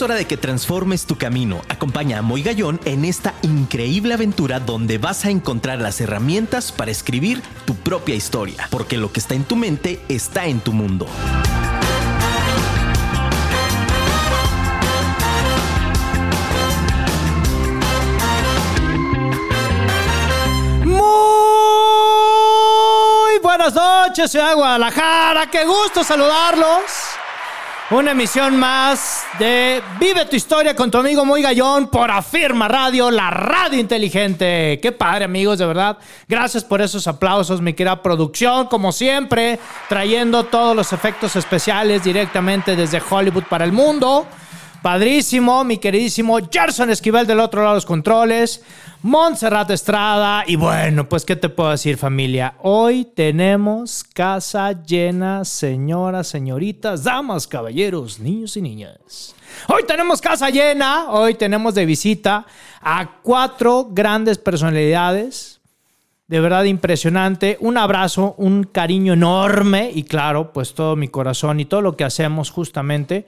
Es hora de que transformes tu camino. Acompaña a Moy Gallón en esta increíble aventura donde vas a encontrar las herramientas para escribir tu propia historia, porque lo que está en tu mente está en tu mundo. Muy buenas noches, ciudad de Guadalajara. Qué gusto saludarlos. Una emisión más de Vive tu historia con tu amigo Muy Gallón por Afirma Radio, la radio inteligente. Qué padre, amigos, de verdad. Gracias por esos aplausos, mi querida producción, como siempre, trayendo todos los efectos especiales directamente desde Hollywood para el mundo. Padrísimo, mi queridísimo Gerson Esquivel del otro lado de los controles, Montserrat Estrada y bueno, pues qué te puedo decir familia, hoy tenemos casa llena, señoras, señoritas, damas, caballeros, niños y niñas. Hoy tenemos casa llena, hoy tenemos de visita a cuatro grandes personalidades, de verdad impresionante. Un abrazo, un cariño enorme y claro, pues todo mi corazón y todo lo que hacemos justamente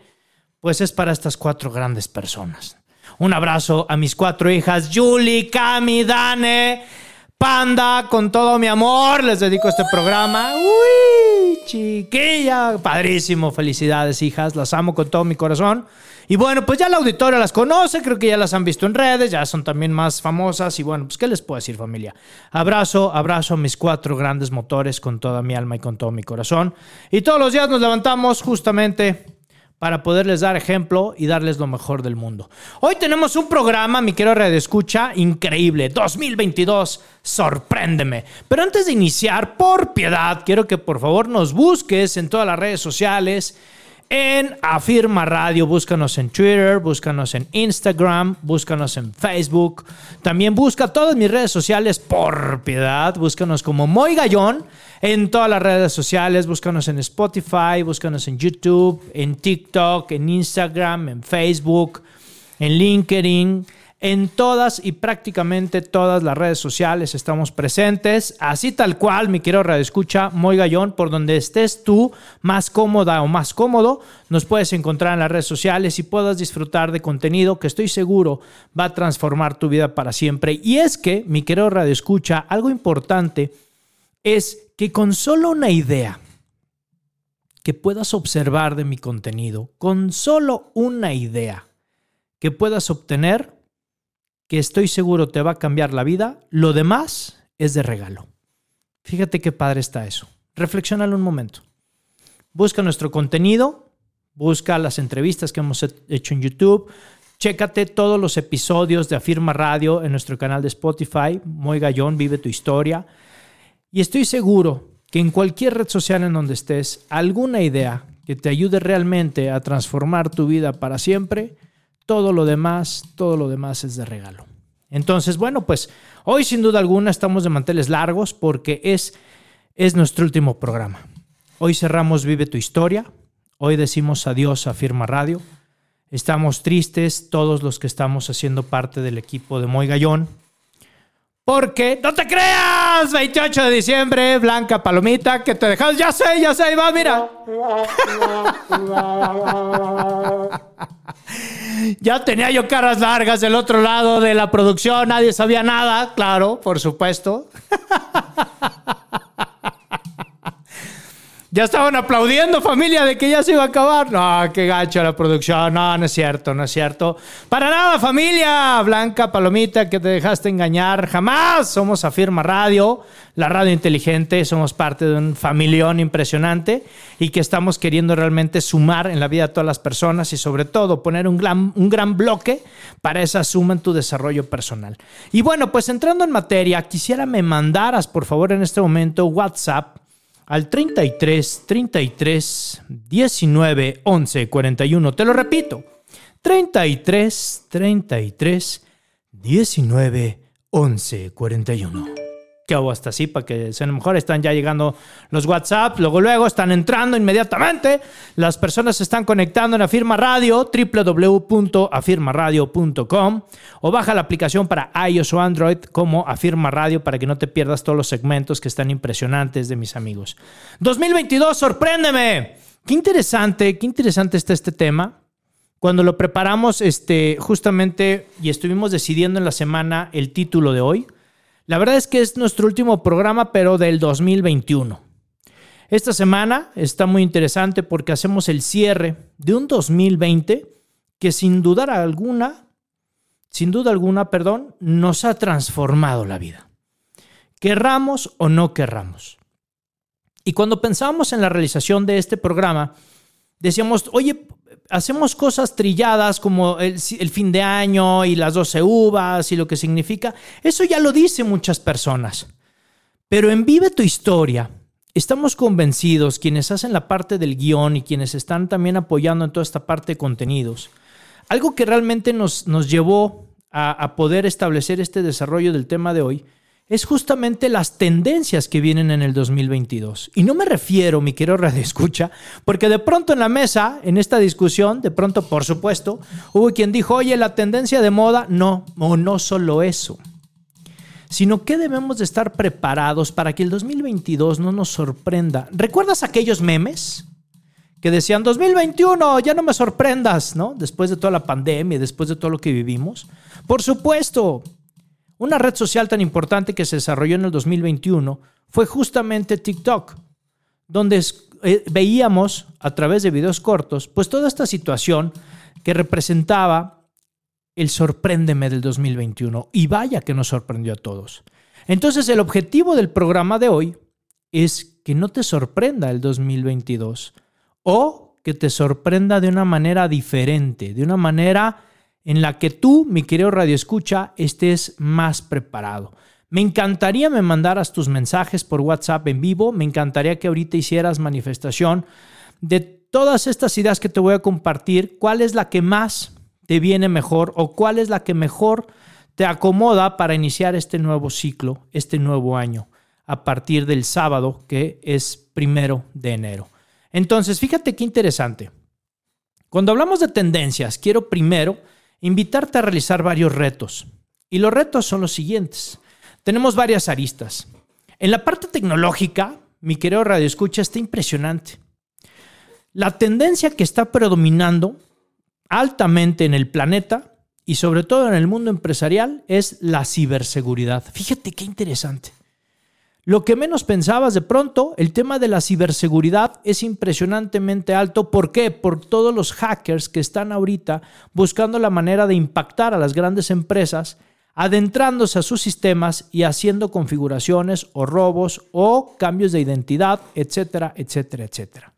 pues es para estas cuatro grandes personas. Un abrazo a mis cuatro hijas, Julie, Cami, Dane, Panda, con todo mi amor, les dedico este programa. Uy, chiquilla, padrísimo, felicidades hijas, las amo con todo mi corazón. Y bueno, pues ya la auditoria las conoce, creo que ya las han visto en redes, ya son también más famosas y bueno, pues ¿qué les puedo decir familia? Abrazo, abrazo a mis cuatro grandes motores con toda mi alma y con todo mi corazón. Y todos los días nos levantamos justamente para poderles dar ejemplo y darles lo mejor del mundo. Hoy tenemos un programa, mi querido Radio Escucha, increíble. 2022, sorpréndeme. Pero antes de iniciar, por piedad, quiero que por favor nos busques en todas las redes sociales. En Afirma Radio, búscanos en Twitter, búscanos en Instagram, búscanos en Facebook. También busca todas mis redes sociales por piedad. Búscanos como Moy Gallón en todas las redes sociales. Búscanos en Spotify, búscanos en YouTube, en TikTok, en Instagram, en Facebook, en LinkedIn. En todas y prácticamente todas las redes sociales estamos presentes, así tal cual, mi querido Radio Escucha, Moy Gallón, por donde estés tú más cómoda o más cómodo, nos puedes encontrar en las redes sociales y puedas disfrutar de contenido que estoy seguro va a transformar tu vida para siempre. Y es que, mi querido Radio Escucha, algo importante es que con solo una idea que puedas observar de mi contenido, con solo una idea que puedas obtener, que estoy seguro te va a cambiar la vida, lo demás es de regalo. Fíjate qué padre está eso. Reflexionalo un momento. Busca nuestro contenido, busca las entrevistas que hemos hecho en YouTube, chécate todos los episodios de Afirma Radio en nuestro canal de Spotify, Muy Gallón, Vive tu Historia. Y estoy seguro que en cualquier red social en donde estés, alguna idea que te ayude realmente a transformar tu vida para siempre, todo lo demás, todo lo demás es de regalo. Entonces, bueno, pues hoy sin duda alguna estamos de manteles largos porque es, es nuestro último programa. Hoy cerramos Vive tu historia. Hoy decimos adiós a Firma Radio. Estamos tristes todos los que estamos haciendo parte del equipo de Moy Gallón. Porque, no te creas, 28 de diciembre, Blanca Palomita, que te dejas, ya sé, ya sé, va, mira. ya tenía yo caras largas del otro lado de la producción, nadie sabía nada, claro, por supuesto. Ya estaban aplaudiendo, familia, de que ya se iba a acabar. No, qué gacho la producción. No, no es cierto, no es cierto. Para nada, familia. Blanca Palomita, que te dejaste engañar. Jamás. Somos Afirma Radio, la radio inteligente. Somos parte de un familión impresionante y que estamos queriendo realmente sumar en la vida de todas las personas y sobre todo poner un gran, un gran bloque para esa suma en tu desarrollo personal. Y bueno, pues entrando en materia, quisiera me mandaras, por favor, en este momento WhatsApp al 33 33 19 11 41. Te lo repito. 33 33 19 11 41 que hago hasta así para que lo mejor están ya llegando los WhatsApp, luego luego están entrando inmediatamente, las personas se están conectando en Afirma Radio, www.afirmaradio.com o baja la aplicación para iOS o Android como Afirma Radio para que no te pierdas todos los segmentos que están impresionantes de mis amigos. 2022, sorpréndeme. Qué interesante, qué interesante está este tema. Cuando lo preparamos, este, justamente, y estuvimos decidiendo en la semana el título de hoy, la verdad es que es nuestro último programa, pero del 2021. Esta semana está muy interesante porque hacemos el cierre de un 2020 que sin dudar alguna, sin duda alguna, perdón, nos ha transformado la vida. Querramos o no querramos. Y cuando pensábamos en la realización de este programa, decíamos, oye, hacemos cosas trilladas como el, fin de año y las 12 uvas y lo que significa. Eso ya lo dicen muchas personas. Pero en Vive tu historia, estamos convencidos, quienes hacen la parte del guion y quienes están también apoyando en toda esta parte de contenidos, algo que realmente nos, nos llevó a poder establecer este desarrollo del tema de hoy, es justamente las tendencias que vienen en el 2022. Y no me refiero, mi querido Radio Escucha, porque de pronto en la mesa, en esta discusión, de pronto, por supuesto, hubo quien dijo, oye, la tendencia de moda, no, o no solo eso, sino que debemos de estar preparados para que el 2022 no nos sorprenda. ¿Recuerdas aquellos memes? Que decían 2021, ya no me sorprendas, ¿no? Después de toda la pandemia, después de todo lo que vivimos. Por supuesto, una red social tan importante que se desarrolló en el 2021 fue justamente TikTok, donde eh, veíamos a través de videos cortos, pues toda esta situación que representaba el sorpréndeme del 2021. Y vaya que nos sorprendió a todos. Entonces el objetivo del programa de hoy es que no te sorprenda el 2022 o que te sorprenda de una manera diferente, de una manera en la que tú, mi querido Radio Escucha, estés más preparado. Me encantaría me mandaras tus mensajes por WhatsApp en vivo, me encantaría que ahorita hicieras manifestación de todas estas ideas que te voy a compartir, cuál es la que más te viene mejor o cuál es la que mejor te acomoda para iniciar este nuevo ciclo, este nuevo año, a partir del sábado que es primero de enero. Entonces, fíjate qué interesante. Cuando hablamos de tendencias, quiero primero invitarte a realizar varios retos. Y los retos son los siguientes. Tenemos varias aristas. En la parte tecnológica, mi querido Radio Escucha, está impresionante. La tendencia que está predominando altamente en el planeta y sobre todo en el mundo empresarial es la ciberseguridad. Fíjate qué interesante. Lo que menos pensabas de pronto, el tema de la ciberseguridad es impresionantemente alto. ¿Por qué? Por todos los hackers que están ahorita buscando la manera de impactar a las grandes empresas, adentrándose a sus sistemas y haciendo configuraciones o robos o cambios de identidad, etcétera, etcétera, etcétera.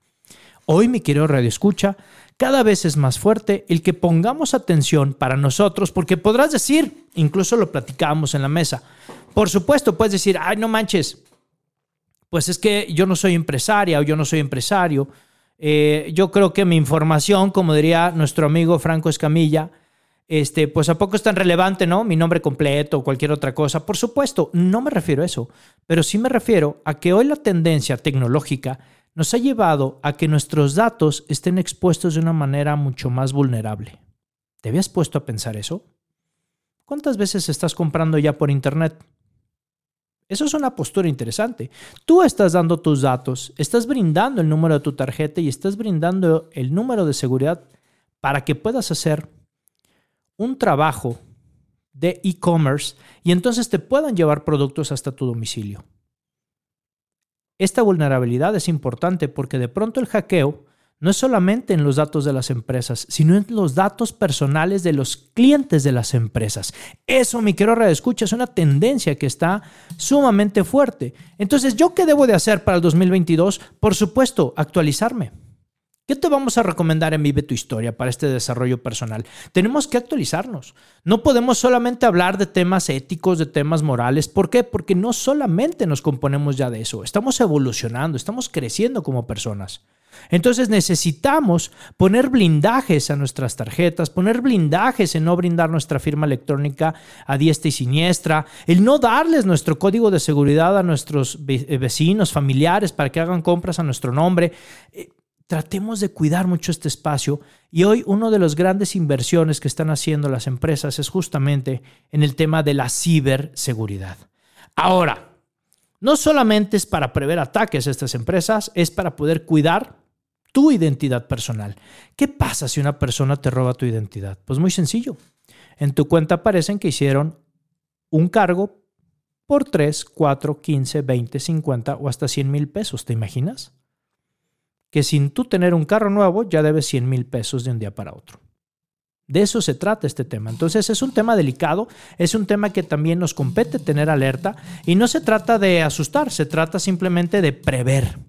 Hoy, mi querido Radio Escucha, cada vez es más fuerte el que pongamos atención para nosotros, porque podrás decir, incluso lo platicábamos en la mesa, por supuesto, puedes decir, ay, no manches, pues es que yo no soy empresaria o yo no soy empresario. Eh, yo creo que mi información, como diría nuestro amigo Franco Escamilla, este, pues a poco es tan relevante, ¿no? Mi nombre completo o cualquier otra cosa. Por supuesto, no me refiero a eso, pero sí me refiero a que hoy la tendencia tecnológica nos ha llevado a que nuestros datos estén expuestos de una manera mucho más vulnerable. ¿Te habías puesto a pensar eso? ¿Cuántas veces estás comprando ya por Internet? Eso es una postura interesante. Tú estás dando tus datos, estás brindando el número de tu tarjeta y estás brindando el número de seguridad para que puedas hacer un trabajo de e-commerce y entonces te puedan llevar productos hasta tu domicilio. Esta vulnerabilidad es importante porque de pronto el hackeo no es solamente en los datos de las empresas, sino en los datos personales de los clientes de las empresas. Eso, mi querido escucha, es una tendencia que está sumamente fuerte. Entonces, ¿yo qué debo de hacer para el 2022? Por supuesto, actualizarme. ¿Qué te vamos a recomendar en Vive tu Historia para este desarrollo personal? Tenemos que actualizarnos. No podemos solamente hablar de temas éticos, de temas morales. ¿Por qué? Porque no solamente nos componemos ya de eso. Estamos evolucionando, estamos creciendo como personas. Entonces necesitamos poner blindajes a nuestras tarjetas, poner blindajes en no brindar nuestra firma electrónica a diestra y siniestra, el no darles nuestro código de seguridad a nuestros eh, vecinos, familiares para que hagan compras a nuestro nombre. Tratemos de cuidar mucho este espacio y hoy una de las grandes inversiones que están haciendo las empresas es justamente en el tema de la ciberseguridad. Ahora, no solamente es para prever ataques a estas empresas, es para poder cuidar tu identidad personal. ¿Qué pasa si una persona te roba tu identidad? Pues muy sencillo. En tu cuenta aparecen que hicieron un cargo por 3, 4, 15, 20, 50 o hasta 100 mil pesos. ¿Te imaginas? Que sin tú tener un carro nuevo ya debes 100 mil pesos de un día para otro. De eso se trata este tema. Entonces es un tema delicado, es un tema que también nos compete tener alerta y no se trata de asustar, se trata simplemente de prever,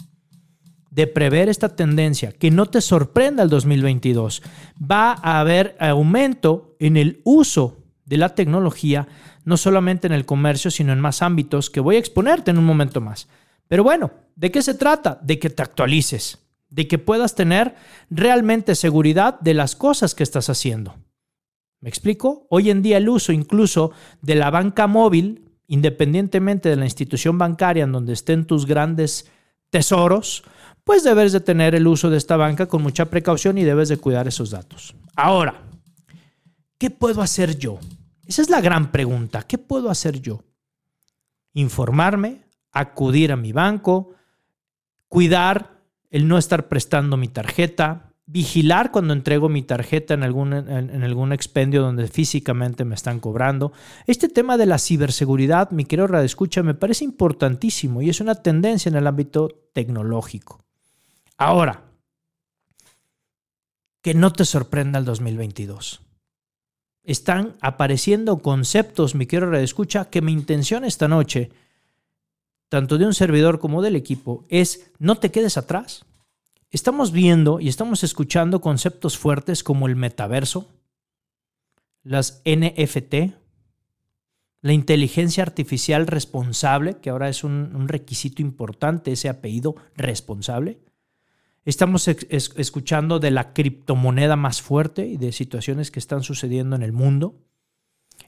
de prever esta tendencia, que no te sorprenda el 2022. Va a haber aumento en el uso de la tecnología, no solamente en el comercio, sino en más ámbitos que voy a exponerte en un momento más. Pero bueno, ¿de qué se trata? De que te actualices de que puedas tener realmente seguridad de las cosas que estás haciendo. ¿Me explico? Hoy en día el uso incluso de la banca móvil, independientemente de la institución bancaria en donde estén tus grandes tesoros, pues debes de tener el uso de esta banca con mucha precaución y debes de cuidar esos datos. Ahora, ¿qué puedo hacer yo? Esa es la gran pregunta. ¿Qué puedo hacer yo? Informarme, acudir a mi banco, cuidar el no estar prestando mi tarjeta, vigilar cuando entrego mi tarjeta en algún, en, algún expendio donde físicamente me están cobrando. Este tema de la ciberseguridad, mi querido Escucha, me parece importantísimo y es una tendencia en el ámbito tecnológico. Ahora, que no te sorprenda el 2022. Están apareciendo conceptos, mi querido Escucha, que mi intención esta noche tanto de un servidor como del equipo, es no te quedes atrás. Estamos viendo y estamos escuchando conceptos fuertes como el metaverso, las NFT, la inteligencia artificial responsable, que ahora es un, requisito importante, ese apellido responsable. Estamos escuchando de la criptomoneda más fuerte y de situaciones que están sucediendo en el mundo.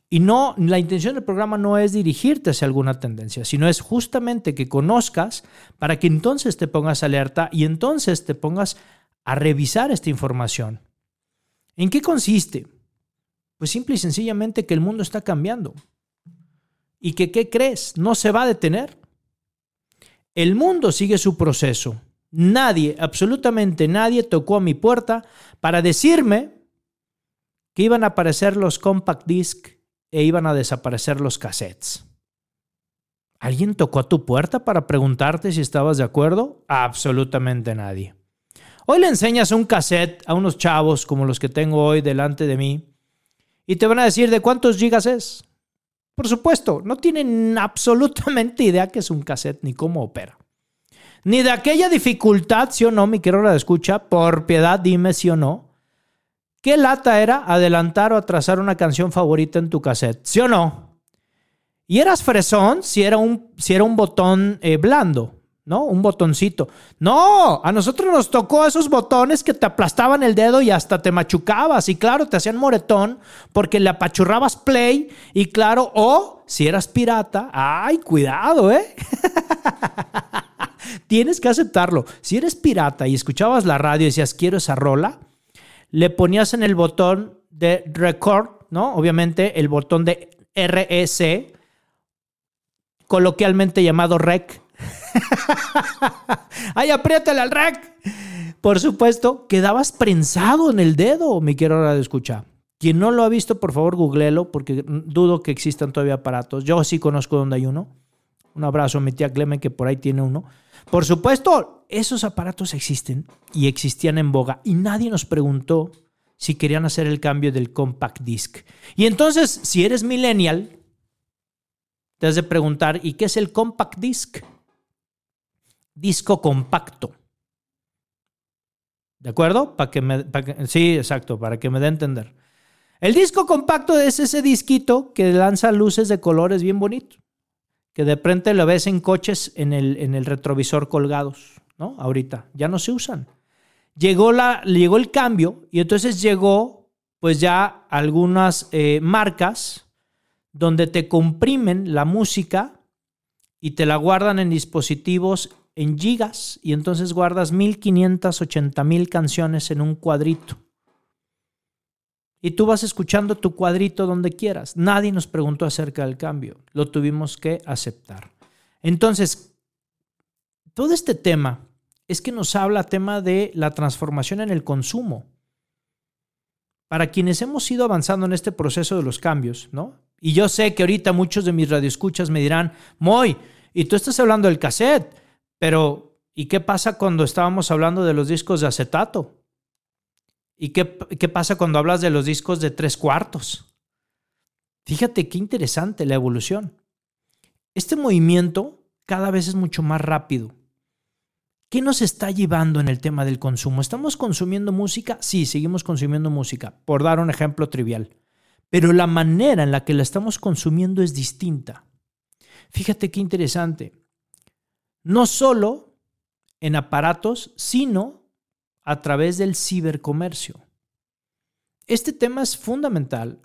Y no, la intención del programa no es dirigirte hacia alguna tendencia, sino es justamente que conozcas para que entonces te pongas alerta y entonces te pongas a revisar esta información. ¿En qué consiste? Pues simple y sencillamente que el mundo está cambiando. ¿Y que qué crees? No se va a detener. El mundo sigue su proceso. Nadie, absolutamente nadie tocó a mi puerta para decirme que iban a aparecer los compact disc e iban a desaparecer los cassettes. ¿Alguien tocó a tu puerta para preguntarte si estabas de acuerdo? Absolutamente nadie. Hoy le enseñas un cassette a unos chavos como los que tengo hoy delante de mí y te van a decir de cuántos gigas es. Por supuesto, no tienen absolutamente idea qué es un cassette ni cómo opera. Ni de aquella dificultad, sí o no, mi querido de escucha, por piedad dime sí o no, ¿Qué lata era adelantar o atrasar una canción favorita en tu cassette? ¿Sí o no? Y eras fresón si era un, si era un botón eh, blando, ¿no? Un botoncito. No, a nosotros nos tocó esos botones que te aplastaban el dedo y hasta te machucabas. Y claro, te hacían moretón porque le apachurrabas play. Y claro, o si eras pirata, ay, cuidado, ¿eh? Tienes que aceptarlo. Si eres pirata y escuchabas la radio y decías, quiero esa rola, le ponías en el botón de record, ¿no? Obviamente el botón de REC, coloquialmente llamado rec. ¡Ay, apriétale al rec! Por supuesto, quedabas prensado en el dedo, me quiero ahora de escuchar. Quien no lo ha visto, por favor, googleelo, porque dudo que existan todavía aparatos. Yo sí conozco donde hay uno. Un abrazo a mi tía Clemen, que por ahí tiene uno. Por supuesto, esos aparatos existen y existían en boga y nadie nos preguntó si querían hacer el cambio del compact disc. Y entonces, si eres millennial, te has de preguntar, ¿y qué es el compact disc? Disco compacto. ¿De acuerdo? Que me, sí, exacto, para que me dé a entender. El disco compacto es ese disquito que lanza luces de colores bien bonitos que de repente lo ves en coches en el, en el retrovisor colgados, ¿no? Ahorita, ya no se usan. Llegó, la, llegó el cambio y entonces llegó pues ya algunas eh, marcas donde te comprimen la música y te la guardan en dispositivos en gigas y entonces guardas 1580 mil canciones en un cuadrito. Y tú vas escuchando tu cuadrito donde quieras. Nadie nos preguntó acerca del cambio. Lo tuvimos que aceptar. Entonces, todo este tema es que nos habla tema de la transformación en el consumo. Para quienes hemos ido avanzando en este proceso de los cambios, ¿no? Y yo sé que ahorita muchos de mis radioescuchas me dirán, Moy, y tú estás hablando del cassette, pero ¿y qué pasa cuando estábamos hablando de los discos de acetato? ¿Y qué, qué pasa cuando hablas de los discos de tres cuartos? Fíjate qué interesante la evolución. Este movimiento cada vez es mucho más rápido. ¿Qué nos está llevando en el tema del consumo? ¿Estamos consumiendo música? Sí, seguimos consumiendo música, por dar un ejemplo trivial. Pero la manera en la que la estamos consumiendo es distinta. Fíjate qué interesante. No solo en aparatos, sino a través del cibercomercio. Este tema es fundamental.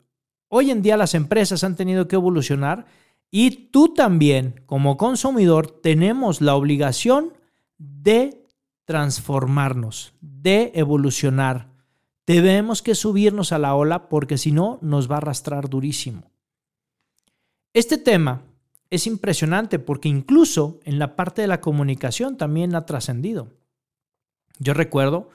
Hoy en día las empresas han tenido que evolucionar y tú también, como consumidor, tenemos la obligación de transformarnos, de evolucionar. Debemos que subirnos a la ola porque si no nos va a arrastrar durísimo. Este tema es impresionante porque incluso en la parte de la comunicación también ha trascendido. Yo recuerdo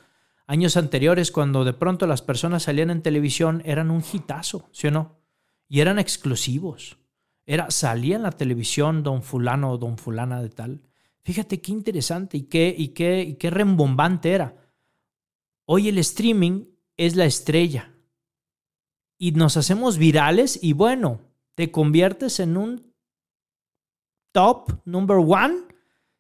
años anteriores cuando de pronto las personas salían en televisión eran un hitazo, ¿sí o no? Y eran exclusivos. Era salía en la televisión don fulano o don fulana de tal. Fíjate qué interesante y qué, y qué, y qué rembombante era. Hoy el streaming es la estrella. Y nos hacemos virales y bueno, te conviertes en un top number one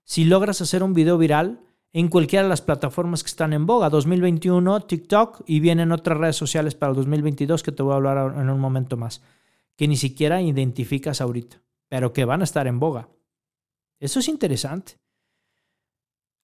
si logras hacer un video viral en cualquiera de las plataformas que están en boga. 2021, TikTok y vienen otras redes sociales para el 2022 que te voy a hablar en un momento más, que ni siquiera identificas ahorita, pero que van a estar en boga. Eso es interesante.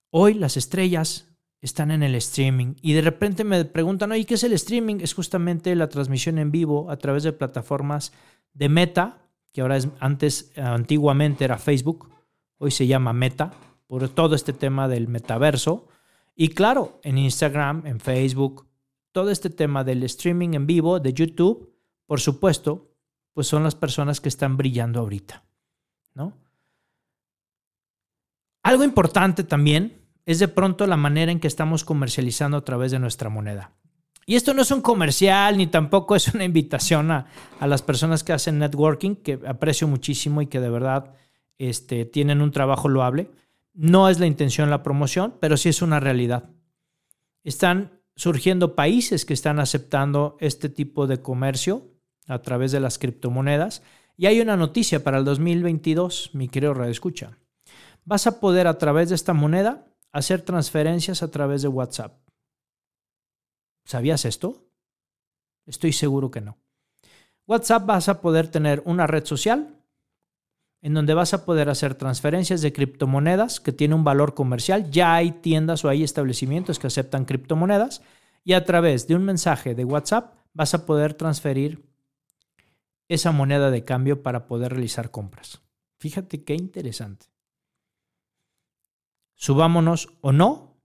Hoy las estrellas están en el streaming y de repente me preguntan, oye, ¿qué es el streaming? Es justamente la transmisión en vivo a través de plataformas de Meta, que ahora es antes, antiguamente era Facebook, hoy se llama Meta, por todo este tema del metaverso. Y claro, en Instagram, en Facebook, todo este tema del streaming en vivo, de YouTube, por supuesto, pues son las personas que están brillando ahorita, ¿no? Algo importante también es de pronto la manera en que estamos comercializando a través de nuestra moneda. Y esto no es un comercial ni tampoco es una invitación a, las personas que hacen networking, que aprecio muchísimo y que de verdad este, tienen un trabajo loable. No es la intención la promoción, pero sí es una realidad. Están surgiendo países que están aceptando este tipo de comercio a través de las criptomonedas. Y hay una noticia para el 2022, mi querido Radio Escucha vas a poder a través de esta moneda hacer transferencias a través de WhatsApp. ¿Sabías esto? Estoy seguro que no. WhatsApp vas a poder tener una red social en donde vas a poder hacer transferencias de criptomonedas que tiene un valor comercial. Ya hay tiendas o hay establecimientos que aceptan criptomonedas y a través de un mensaje de WhatsApp vas a poder transferir esa moneda de cambio para poder realizar compras. Fíjate qué interesante subámonos o no,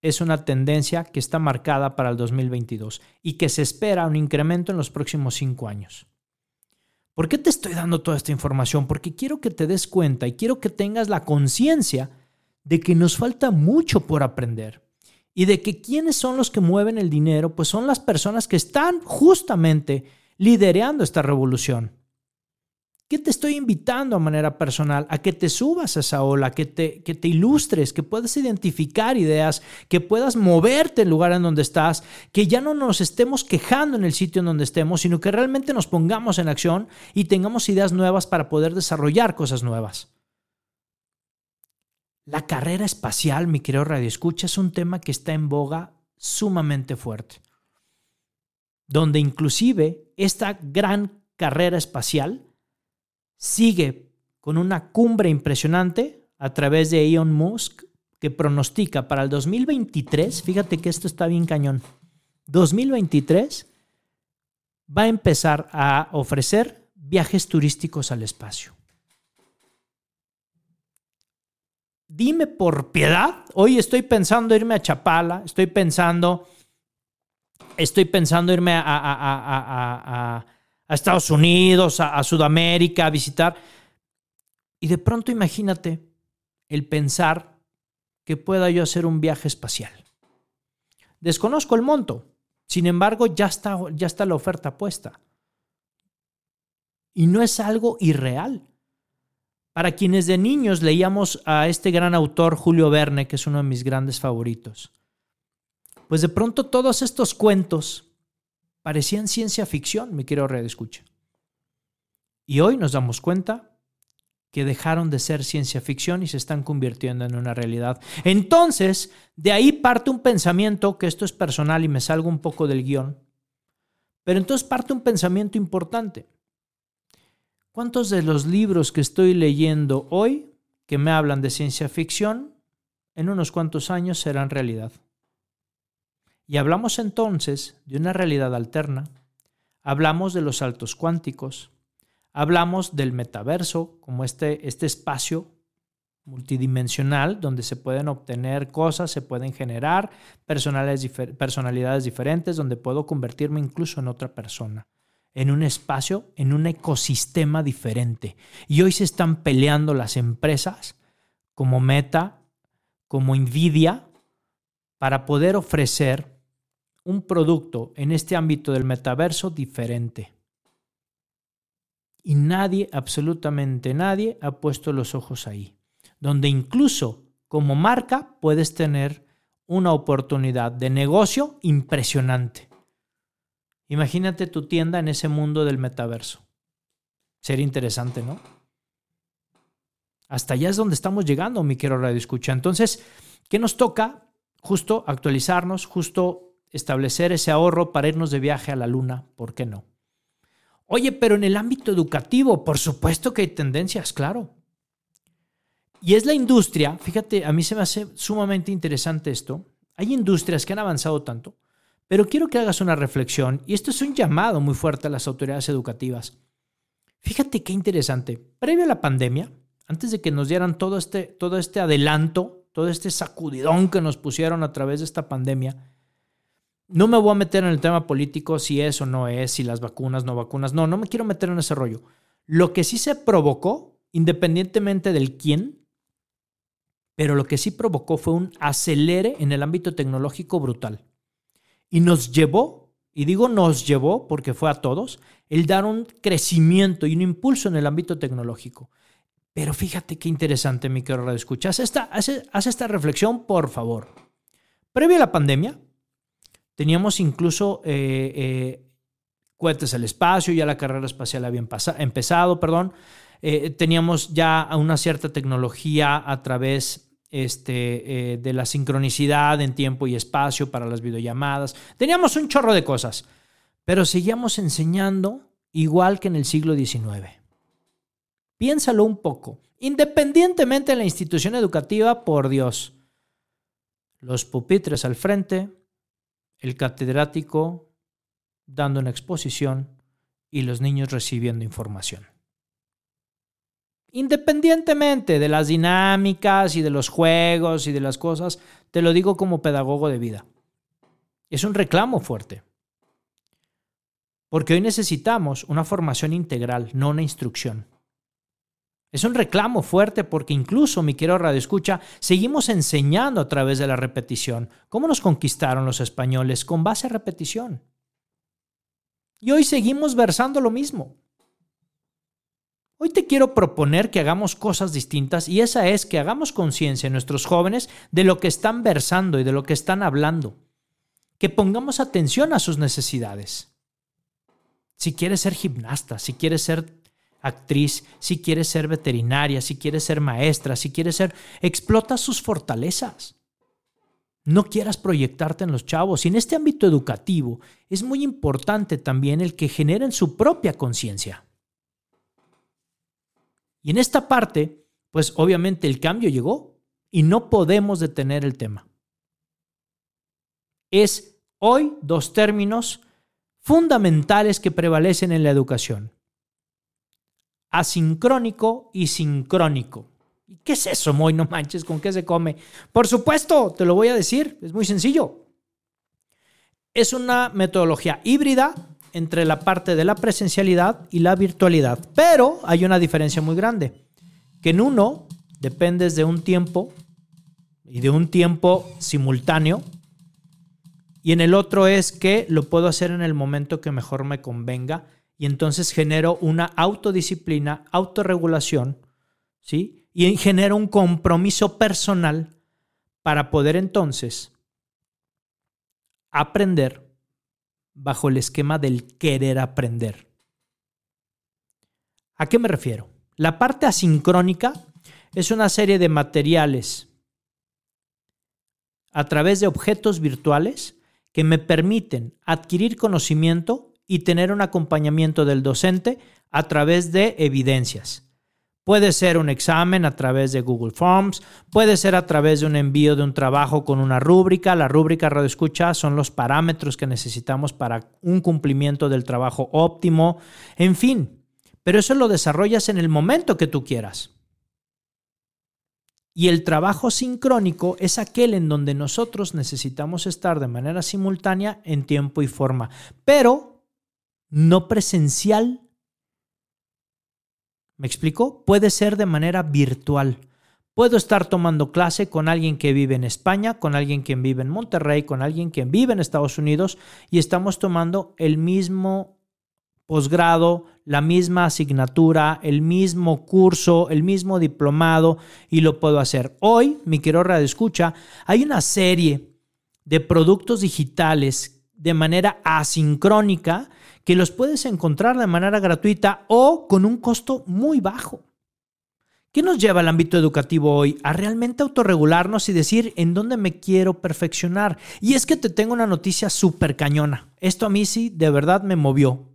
es una tendencia que está marcada para el 2022 y que se espera un incremento en los próximos cinco años. ¿Por qué te estoy dando toda esta información? Porque quiero que te des cuenta y quiero que tengas la conciencia de que nos falta mucho por aprender y de que quienes son los que mueven el dinero, pues son las personas que están justamente liderando esta revolución. ¿Qué te estoy invitando a manera personal? A que te subas a esa ola, que te, que te ilustres, que puedas identificar ideas, que puedas moverte el lugar en donde estás, que ya no nos estemos quejando en el sitio en donde estemos, sino que realmente nos pongamos en acción y tengamos ideas nuevas para poder desarrollar cosas nuevas. La carrera espacial, mi querido Radio Escucha, es un tema que está en boga sumamente fuerte, donde inclusive esta gran carrera espacial sigue con una cumbre impresionante a través de Elon Musk que pronostica para el 2023, fíjate que esto está bien cañón, 2023 va a empezar a ofrecer viajes turísticos al espacio. Dime por piedad, hoy estoy pensando irme a Chapala, estoy pensando, estoy pensando irme a, a a Estados Unidos, a, Sudamérica, a visitar. Y de pronto imagínate el pensar que pueda yo hacer un viaje espacial. Desconozco el monto, sin embargo ya está, ya está la oferta puesta. Y no es algo irreal. Para quienes de niños leíamos a este gran autor Julio Verne, que es uno de mis grandes favoritos, pues de pronto todos estos cuentos parecían ciencia ficción, me quiero redescuchar. Y hoy nos damos cuenta que dejaron de ser ciencia ficción y se están convirtiendo en una realidad. Entonces, de ahí parte un pensamiento, que esto es personal y me salgo un poco del guion, pero entonces parte un pensamiento importante. ¿Cuántos de los libros que estoy leyendo hoy, que me hablan de ciencia ficción, en unos cuantos años serán realidad? Y hablamos entonces de una realidad alterna, hablamos de los saltos cuánticos, Hablamos del metaverso como este, este espacio multidimensional donde se pueden obtener cosas, se pueden generar personalidades, diferentes, donde puedo convertirme incluso en otra persona, en un espacio, en un ecosistema diferente. Y hoy se están peleando las empresas como Meta, como Nvidia, para poder ofrecer un producto en este ámbito del metaverso diferente. Y nadie, absolutamente nadie, ha puesto los ojos ahí. Donde incluso como marca puedes tener una oportunidad de negocio impresionante. Imagínate tu tienda en ese mundo del metaverso. Sería interesante, ¿no? Hasta allá es donde estamos llegando, mi quiero radio escucha. Entonces, ¿qué nos toca? Justo actualizarnos, justo establecer ese ahorro para irnos de viaje a la luna, ¿por qué no? Oye, pero en el ámbito educativo, por supuesto que hay tendencias, claro. Y es la industria, fíjate, a mí se me hace sumamente interesante esto. Hay industrias que han avanzado tanto, pero quiero que hagas una reflexión, y esto es un llamado muy fuerte a las autoridades educativas. Fíjate qué interesante. Previo a la pandemia, antes de que nos dieran todo este, todo este adelanto, todo este sacudidón que nos pusieron a través de esta pandemia, no me voy a meter en el tema político si es o no es, si las vacunas, no vacunas. No, no me quiero meter en ese rollo. Lo que sí se provocó, independientemente del quién, pero lo que sí provocó fue un acelere en el ámbito tecnológico brutal. Y nos llevó, y digo nos llevó porque fue a todos, el dar un crecimiento y un impulso en el ámbito tecnológico. Pero fíjate qué interesante, mi querido radio escuchas. Haz esta, haz esta reflexión, por favor. Previo a la pandemia, Teníamos incluso eh, eh, cohetes al espacio, ya la carrera espacial había empezado, perdón. Eh, teníamos ya una cierta tecnología a través este, de la sincronicidad en tiempo y espacio para las videollamadas. Teníamos un chorro de cosas, pero seguíamos enseñando igual que en el siglo XIX. Piénsalo un poco. Independientemente de la institución educativa, por Dios. Los pupitres al frente, el catedrático dando una exposición y los niños recibiendo información. Independientemente de las dinámicas y de los juegos y de las cosas, te lo digo como pedagogo de vida. Es un reclamo fuerte. Porque hoy necesitamos una formación integral, no una instrucción. Es un reclamo fuerte porque incluso, mi querido Radio Escucha, seguimos enseñando a través de la repetición. ¿Cómo nos conquistaron los españoles? Con base a repetición. Y hoy seguimos versando lo mismo. Hoy te quiero proponer que hagamos cosas distintas y esa es que hagamos conciencia en nuestros jóvenes de lo que están versando y de lo que están hablando. Que pongamos atención a sus necesidades. Si quieres ser gimnasta, si quieres ser actriz, si quieres ser veterinaria, si quieres ser maestra, si quieres ser, explota sus fortalezas. No quieras proyectarte en los chavos. Y en este ámbito educativo es muy importante también el que generen su propia conciencia. Y en esta parte, pues obviamente el cambio llegó y no podemos detener el tema. Es hoy dos términos fundamentales que prevalecen en la educación asincrónico y sincrónico. ¿Y qué es eso, Moy? No manches, ¿con qué se come? Por supuesto, te lo voy a decir, es muy sencillo. Es una metodología híbrida entre la parte de la presencialidad y la virtualidad, pero hay una diferencia muy grande, que en uno dependes de un tiempo, y de un tiempo simultáneo. Y en el otro es que lo puedo hacer en el momento que mejor me convenga y entonces genero una autodisciplina, autorregulación, ¿sí? Y genero un compromiso personal para poder entonces aprender bajo el esquema del querer aprender. ¿A qué me refiero? La parte asincrónica es una serie de materiales a través de objetos virtuales que me permiten adquirir conocimiento y tener un acompañamiento del docente a través de evidencias. Puede ser un examen a través de Google Forms, puede ser a través de un envío de un trabajo con una rúbrica. La rúbrica radio escucha son los parámetros que necesitamos para un cumplimiento del trabajo óptimo. En fin, pero eso lo desarrollas en el momento que tú quieras. Y el trabajo sincrónico es aquel en donde nosotros necesitamos estar de manera simultánea en tiempo y forma, pero no presencial ¿Me explico? Puede ser de manera virtual. Puedo estar tomando clase con alguien que vive en España, con alguien que vive en Monterrey, con alguien que vive en Estados Unidos y estamos tomando el mismo posgrado, la misma asignatura, el mismo curso, el mismo diplomado y lo puedo hacer. Hoy, mi querido Radio Escucha, hay una serie de productos digitales de manera asincrónica que los puedes encontrar de manera gratuita o con un costo muy bajo. ¿Qué nos lleva al ámbito educativo hoy? A realmente autorregularnos y decir en dónde me quiero perfeccionar. Y es que te tengo una noticia súper cañona. Esto a mí sí de verdad me movió.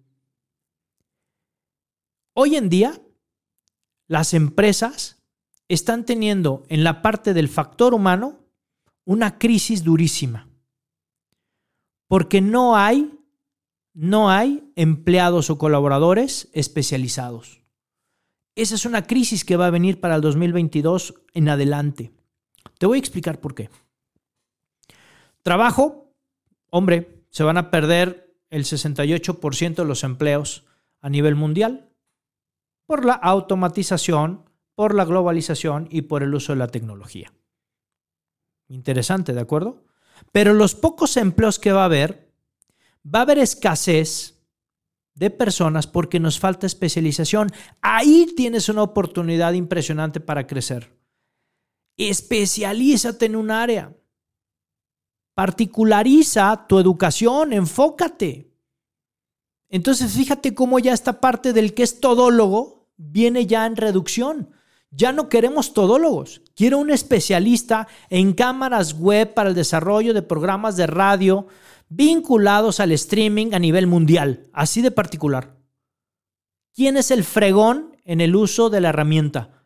Hoy en día, las empresas están teniendo en la parte del factor humano una crisis durísima. Porque no hay no hay empleados o colaboradores especializados. Esa es una crisis que va a venir para el 2022 en adelante. Te voy a explicar por qué. Trabajo, hombre, se van a perder el 68% de los empleos a nivel mundial por la automatización, por la globalización y por el uso de la tecnología. Interesante, ¿de acuerdo? Pero los pocos empleos que va a haber va a haber escasez de personas porque nos falta especialización. Ahí tienes una oportunidad impresionante para crecer. Especialízate en un área. Particulariza tu educación, enfócate. Entonces, fíjate cómo ya esta parte del que es todólogo viene ya en reducción. Ya no queremos todólogos. Quiero un especialista en cámaras web para el desarrollo de programas de radio, vinculados al streaming a nivel mundial, así de particular. ¿Quién es el fregón en el uso de la herramienta?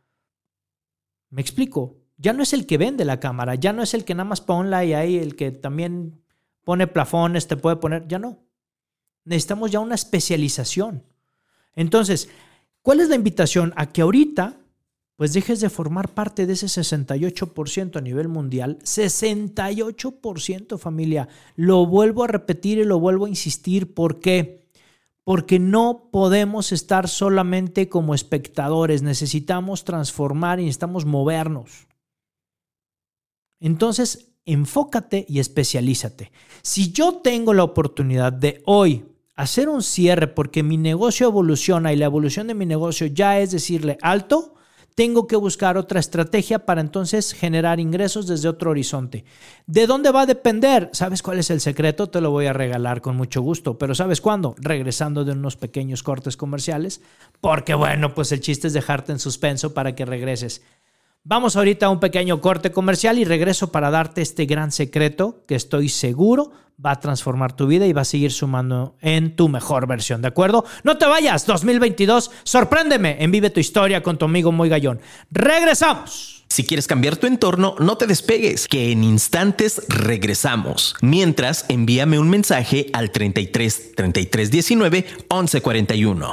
Me explico. Ya no es el que vende la cámara, ya no es el que nada más ponla y ahí el que también pone plafones, te puede poner, ya no. Necesitamos ya una especialización. Entonces, ¿cuál es la invitación? A que ahorita pues dejes de formar parte de ese 68% a nivel mundial. 68% familia. Lo vuelvo a repetir y lo vuelvo a insistir. ¿Por qué? Porque no podemos estar solamente como espectadores. Necesitamos transformar y necesitamos movernos. Entonces, enfócate y especialízate. Si yo tengo la oportunidad de hoy hacer un cierre porque mi negocio evoluciona y la evolución de mi negocio ya es decirle alto, tengo que buscar otra estrategia para entonces generar ingresos desde otro horizonte. ¿De dónde va a depender? ¿Sabes cuál es el secreto? Te lo voy a regalar con mucho gusto, pero ¿sabes cuándo? Regresando de unos pequeños cortes comerciales, porque bueno, pues el chiste es dejarte en suspenso para que regreses. Vamos ahorita a un pequeño corte comercial y regreso para darte este gran secreto que estoy seguro va a transformar tu vida y va a seguir sumando en tu mejor versión, ¿de acuerdo? No te vayas, 2022, sorpréndeme en Vive tu historia con tu amigo Muy Gallón. Regresamos. Si quieres cambiar tu entorno, no te despegues, que en instantes regresamos. Mientras, envíame un mensaje al 33 33 19 11 41.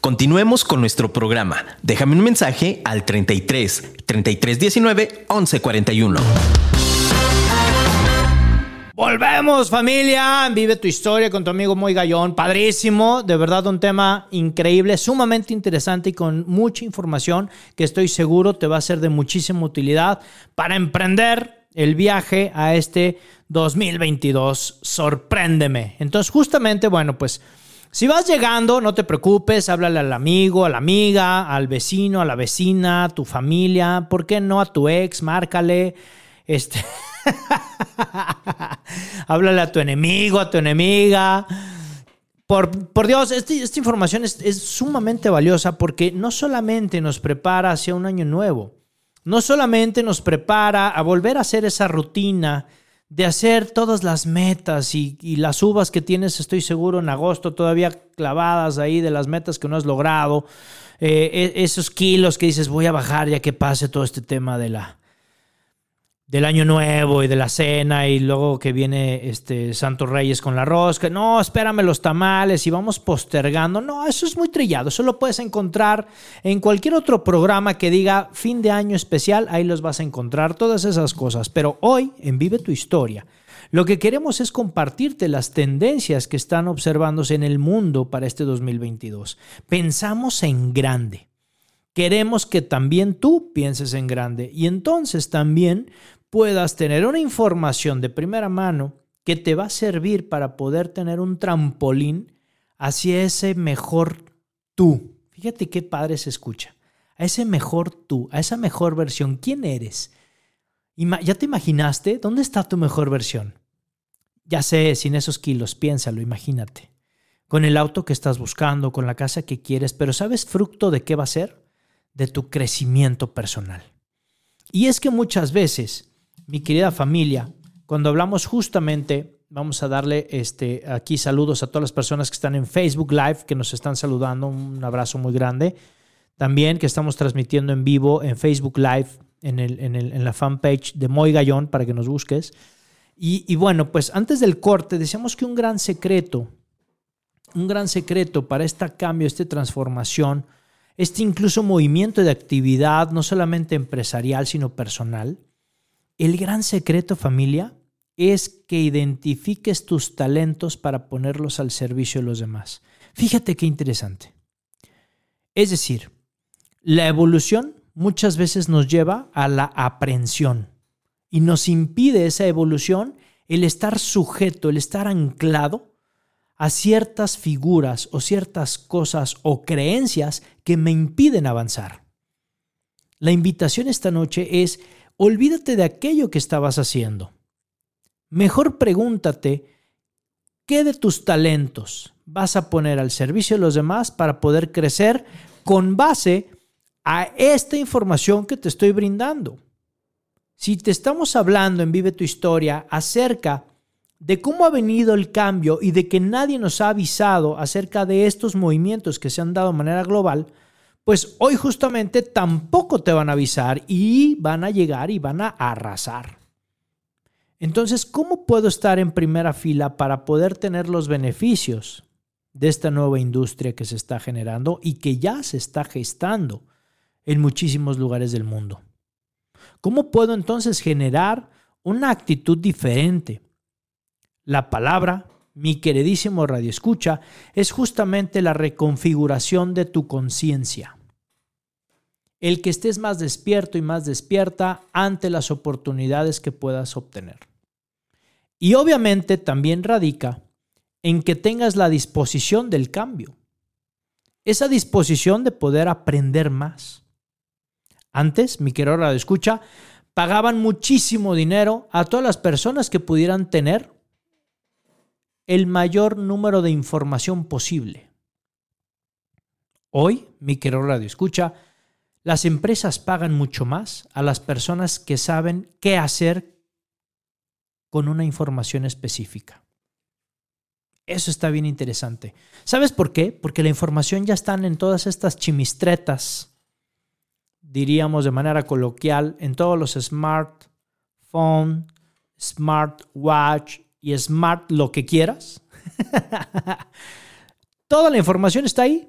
Continuemos con nuestro programa. Déjame un mensaje al 33 33 19 11 41. Volvemos familia, vive tu historia con tu amigo Muy Gallón, padrísimo, de verdad un tema increíble, sumamente interesante y con mucha información que estoy seguro te va a ser de muchísima utilidad para emprender el viaje a este 2022. Sorpréndeme. Entonces justamente, bueno, pues si vas llegando, no te preocupes, háblale al amigo, a la amiga, al vecino, a la vecina, a tu familia, ¿por qué no a tu ex? Márcale, este... Háblale a tu enemigo, a tu enemiga. Por, por Dios, este- esta información es, es sumamente valiosa porque no solamente nos prepara hacia un año nuevo, no solamente nos prepara a volver a hacer esa rutina de hacer todas las metas y, y las uvas que tienes, estoy seguro, en agosto todavía clavadas ahí de las metas que no has logrado, eh, e- esos kilos que dices voy a bajar ya que pase todo este tema de la, del año nuevo y de la cena y luego que viene este Santos Reyes con la rosca. No, espérame los tamales y vamos postergando. No, eso es muy trillado. Eso lo puedes encontrar en cualquier otro programa que diga fin de año especial. Ahí los vas a encontrar todas esas cosas. Pero hoy en Vive tu historia. Lo que queremos es compartirte las tendencias que están observándose en el mundo para este 2022. Pensamos en grande. Queremos que también tú pienses en grande y entonces también puedas tener una información de primera mano que te va a servir para poder tener un trampolín hacia ese mejor tú. Fíjate qué padre se escucha. A ese mejor tú, a esa mejor versión. ¿Quién eres? ¿Ya te imaginaste? ¿Dónde está tu mejor versión? Ya sé, sin esos kilos, piénsalo, imagínate. Con el auto que estás buscando, con la casa que quieres, pero ¿sabes fruto de qué va a ser? De tu crecimiento personal. Y es que muchas veces, mi querida familia, cuando hablamos justamente, vamos a darle este, aquí saludos a todas las personas que están en Facebook Live, que nos están saludando, un abrazo muy grande. También que estamos transmitiendo en vivo en Facebook Live, en, el, en, el, en la fanpage de Moy Gallón, para que nos busques. Y, y bueno, pues antes del corte decíamos que un gran secreto, un gran secreto para este cambio, esta transformación, este incluso movimiento de actividad, no solamente empresarial, sino personal, el gran secreto, familia, es que identifiques tus talentos para ponerlos al servicio de los demás. Fíjate qué interesante. Es decir, la evolución muchas veces nos lleva a la aprensión y nos impide esa evolución el estar sujeto, el estar anclado a ciertas figuras o ciertas cosas o creencias que me impiden avanzar. La invitación esta noche es, olvídate de aquello que estabas haciendo. Mejor pregúntate, ¿qué de tus talentos vas a poner al servicio de los demás para poder crecer con base a esta información que te estoy brindando? Si te estamos hablando en Vive tu Historia acerca de cómo ha venido el cambio y de que nadie nos ha avisado acerca de estos movimientos que se han dado de manera global, pues hoy justamente tampoco te van a avisar y van a llegar y van a arrasar. Entonces, ¿cómo puedo estar en primera fila para poder tener los beneficios de esta nueva industria que se está generando y que ya se está gestando en muchísimos lugares del mundo. ¿Cómo puedo entonces generar una actitud diferente? La palabra, mi queridísimo Radio Escucha, es justamente la reconfiguración de tu conciencia. El que estés más despierto y más despierta ante las oportunidades que puedas obtener. Y obviamente también radica en que tengas la disposición del cambio. Esa disposición de poder aprender más. Antes, mi querido Radio Escucha, pagaban muchísimo dinero a todas las personas que pudieran tener el mayor número de información posible. Hoy, mi querido Radio Escucha, las empresas pagan mucho más a las personas que saben qué hacer con una información específica. Eso está bien interesante. ¿Sabes por qué? Porque la información ya está en todas estas chimistretas, diríamos de manera coloquial, en todos los smartphone, smartwatch y smart lo que quieras. Toda la información está ahí.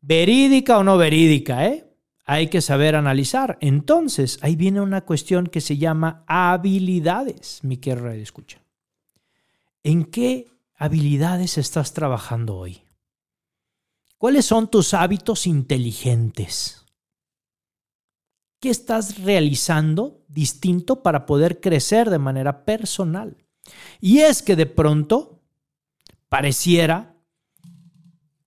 Verídica o no verídica, ¿eh? Hay que saber analizar. Entonces, ahí viene una cuestión que se llama habilidades, mi querido escucha. ¿En qué habilidades estás trabajando hoy? ¿Cuáles son tus hábitos inteligentes? ¿Qué estás realizando distinto para poder crecer de manera personal? Y es que de pronto pareciera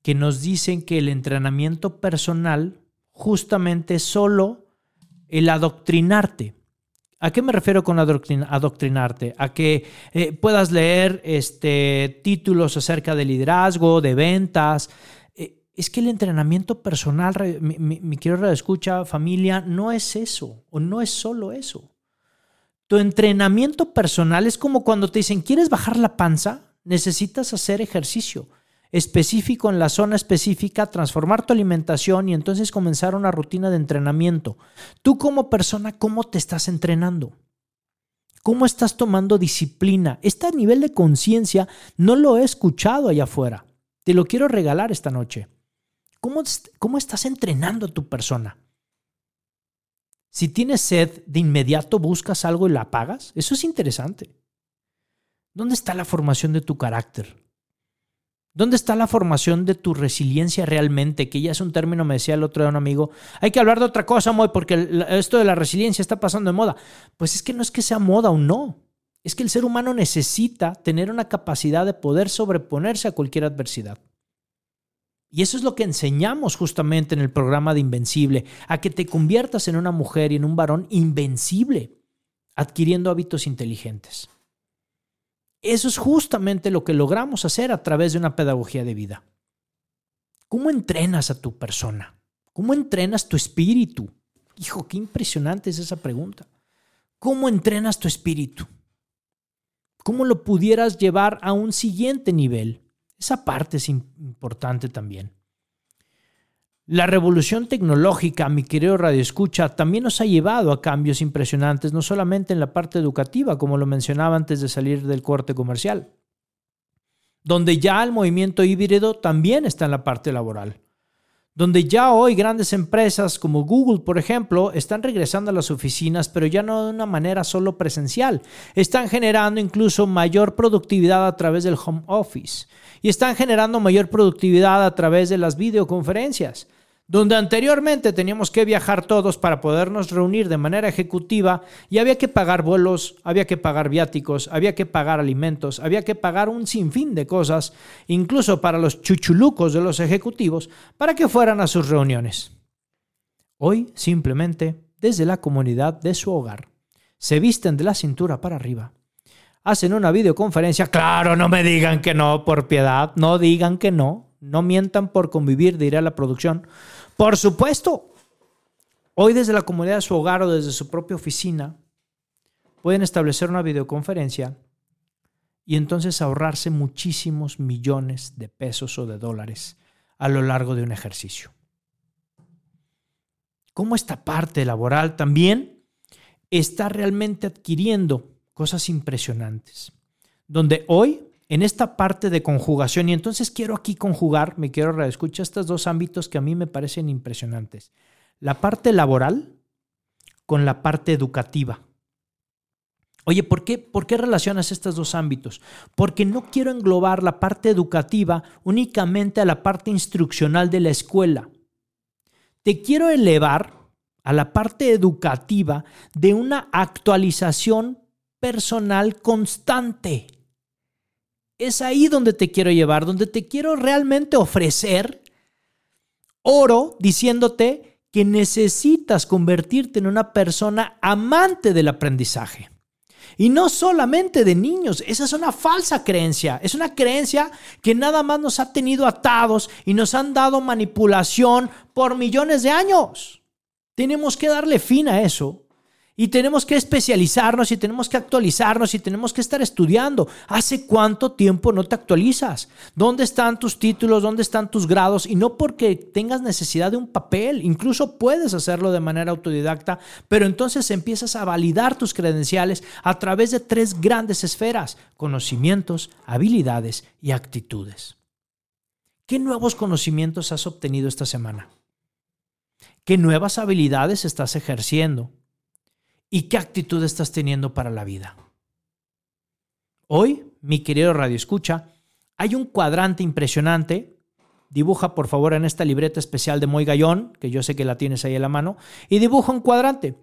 que nos dicen que el entrenamiento personal justamente es solo el adoctrinarte. ¿A qué me refiero con adoctrinarte? A que eh, puedas leer este, títulos acerca de liderazgo, de ventas. Eh, es que el entrenamiento personal, mi, mi, quiero escucha familia, no es eso, o no es solo eso. Tu entrenamiento personal es como cuando te dicen, ¿quieres bajar la panza? Necesitas hacer ejercicio específico en la zona específica, transformar tu alimentación y entonces comenzar una rutina de entrenamiento. Tú como persona, ¿cómo te estás entrenando? ¿Cómo estás tomando disciplina? Este nivel de conciencia no lo he escuchado allá afuera. Te lo quiero regalar esta noche. ¿Cómo, ¿Cómo estás entrenando a tu persona? Si tienes sed, de inmediato buscas algo y la apagas. Eso es interesante. ¿Dónde está la formación de tu carácter? ¿Dónde está la formación de tu resiliencia realmente? Que ya es un término, me decía el otro día un amigo. Hay que hablar de otra cosa, Moy, porque esto de la resiliencia está pasando de moda. Pues es que no es que sea moda o no. Es que el ser humano necesita tener una capacidad de poder sobreponerse a cualquier adversidad. Y eso es lo que enseñamos justamente en el programa de Invencible, a que te conviertas en una mujer y en un varón invencible, adquiriendo hábitos inteligentes. Eso es justamente lo que logramos hacer a través de una pedagogía de vida. ¿Cómo entrenas a tu persona? ¿Cómo entrenas tu espíritu? Hijo, qué impresionante es esa pregunta. ¿Cómo entrenas tu espíritu? ¿Cómo lo pudieras llevar a un siguiente nivel? Esa parte es importante también. La revolución tecnológica, mi querido Radio Escucha, también nos ha llevado a cambios impresionantes, no solamente en la parte educativa, como lo mencionaba antes de salir del corte comercial, donde ya el movimiento híbrido también está en la parte laboral, donde ya hoy grandes empresas como Google, por ejemplo, están regresando a las oficinas, pero ya no de una manera solo presencial, están generando incluso mayor productividad a través del home office. Y están generando mayor productividad a través de las videoconferencias donde anteriormente teníamos que viajar todos para podernos reunir de manera ejecutiva y había que pagar vuelos, había que pagar viáticos, había que pagar alimentos, había que pagar un sinfín de cosas, incluso para los chuchulucos de los ejecutivos, para que fueran a sus reuniones. Hoy, simplemente, desde la comunidad de su hogar, se visten de la cintura para arriba. Hacen una videoconferencia. Claro, no me digan que no, por piedad. No digan que no. No mientan por convivir, dirá la producción. Por supuesto, hoy desde la comunidad de su hogar o desde su propia oficina pueden establecer una videoconferencia y entonces ahorrarse muchísimos millones de pesos o de dólares a lo largo de un ejercicio. ¿Cómo esta parte laboral también está realmente adquiriendo cosas impresionantes? Donde hoy en esta parte de conjugación. Y entonces quiero aquí conjugar, me quiero reescuchar estos dos ámbitos que a mí me parecen impresionantes. La parte laboral con la parte educativa. Oye, ¿por qué, ¿por qué relacionas estos dos ámbitos? Porque no quiero englobar la parte educativa únicamente a la parte instruccional de la escuela. Te quiero elevar a la parte educativa de una actualización personal constante. Es ahí donde te quiero llevar, donde te quiero realmente ofrecer oro diciéndote que necesitas convertirte en una persona amante del aprendizaje. Y no solamente de niños, esa es una falsa creencia, es una creencia que nada más nos ha tenido atados y nos han dado manipulación por millones de años. Tenemos que darle fin a eso y tenemos que especializarnos y tenemos que actualizarnos y tenemos que estar estudiando. ¿Hace cuánto tiempo no te actualizas? ¿Dónde están tus títulos? ¿Dónde están tus grados? Y no porque tengas necesidad de un papel, incluso puedes hacerlo de manera autodidacta, pero entonces empiezas a validar tus credenciales a través de tres grandes esferas, conocimientos, habilidades y actitudes. ¿Qué nuevos conocimientos has obtenido esta semana? ¿Qué nuevas habilidades estás ejerciendo? Y qué actitud estás teniendo para la vida. Hoy, mi querido Radio Escucha, hay un cuadrante impresionante. Dibuja, por favor, en esta libreta especial de Moy Gallón, que yo sé que la tienes ahí en la mano, y dibuja un cuadrante.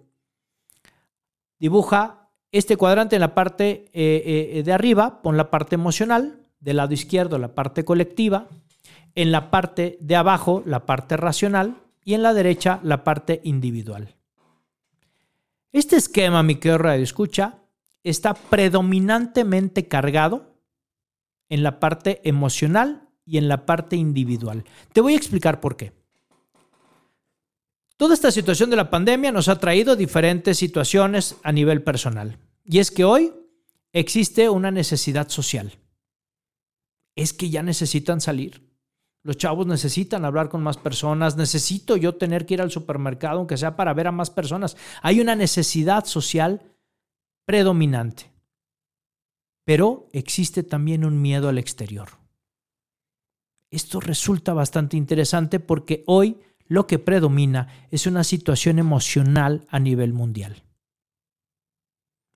Dibuja este cuadrante en la parte eh, eh, de arriba, pon la parte emocional, del lado izquierdo la parte colectiva, en la parte de abajo la parte racional y en la derecha la parte individual. Este esquema, mi querido Radio Escucha, está predominantemente cargado en la parte emocional y en la parte individual. Te voy a explicar por qué. Toda esta situación de la pandemia nos ha traído diferentes situaciones a nivel personal. Y es que hoy existe una necesidad social. Es que ya necesitan salir. Los chavos necesitan hablar con más personas, necesito yo tener que ir al supermercado, aunque sea para ver a más personas. Hay una necesidad social predominante. Pero existe también un miedo al exterior. Esto resulta bastante interesante porque hoy lo que predomina es una situación emocional a nivel mundial.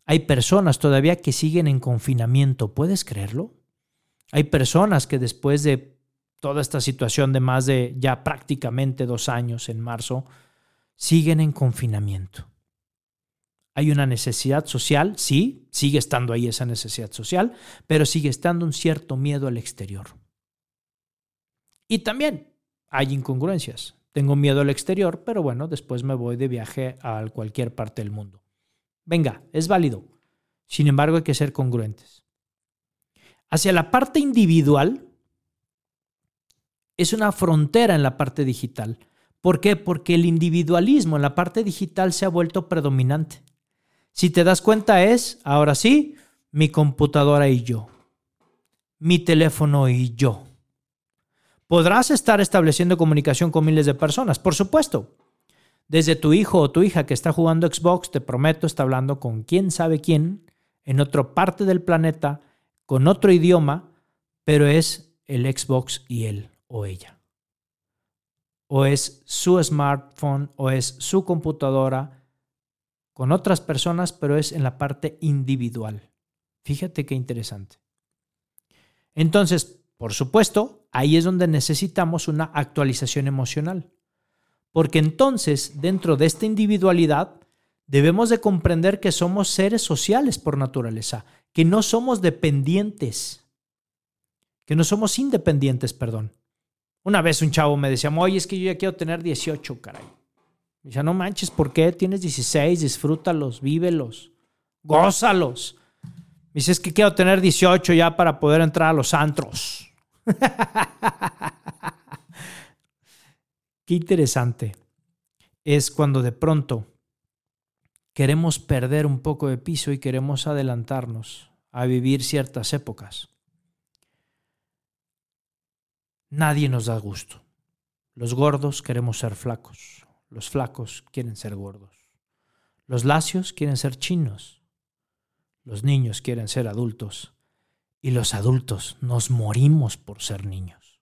Hay personas todavía que siguen en confinamiento, ¿puedes creerlo? Hay personas que después de toda esta situación de más de ya prácticamente dos años en marzo, siguen en confinamiento. Hay una necesidad social, sí, sigue estando ahí esa necesidad social, pero sigue estando un cierto miedo al exterior. Y también hay incongruencias. Tengo miedo al exterior, pero bueno, después me voy de viaje a cualquier parte del mundo. Venga, es válido. Sin embargo, hay que ser congruentes. Hacia la parte individual, es una frontera en la parte digital. ¿Por qué? Porque el individualismo en la parte digital se ha vuelto predominante. Si te das cuenta es, ahora sí, mi computadora y yo, mi teléfono y yo. Podrás estar estableciendo comunicación con miles de personas, por supuesto. Desde tu hijo o tu hija que está jugando Xbox, te prometo, está hablando con quién sabe quién, en otra parte del planeta, con otro idioma, pero es el Xbox y él o ella. O es su smartphone o es su computadora con otras personas, pero es en la parte individual. Fíjate qué interesante. Entonces, por supuesto, ahí es donde necesitamos una actualización emocional. Porque entonces, dentro de esta individualidad, debemos de comprender que somos seres sociales por naturaleza, que no somos dependientes, que no somos independientes, perdón. Una vez un chavo me decía, oye, es que yo ya quiero tener 18, caray. Me decía, no manches, ¿por qué? Tienes 16, disfrútalos, vívelos, gózalos. Me dice, es que quiero tener 18 ya para poder entrar a los antros. Qué interesante es cuando de pronto queremos perder un poco de piso y queremos adelantarnos a vivir ciertas épocas. Nadie nos da gusto. Los gordos queremos ser flacos. Los flacos quieren ser gordos. Los lacios quieren ser chinos. Los niños quieren ser adultos. y los adultos nos morimos por ser niños.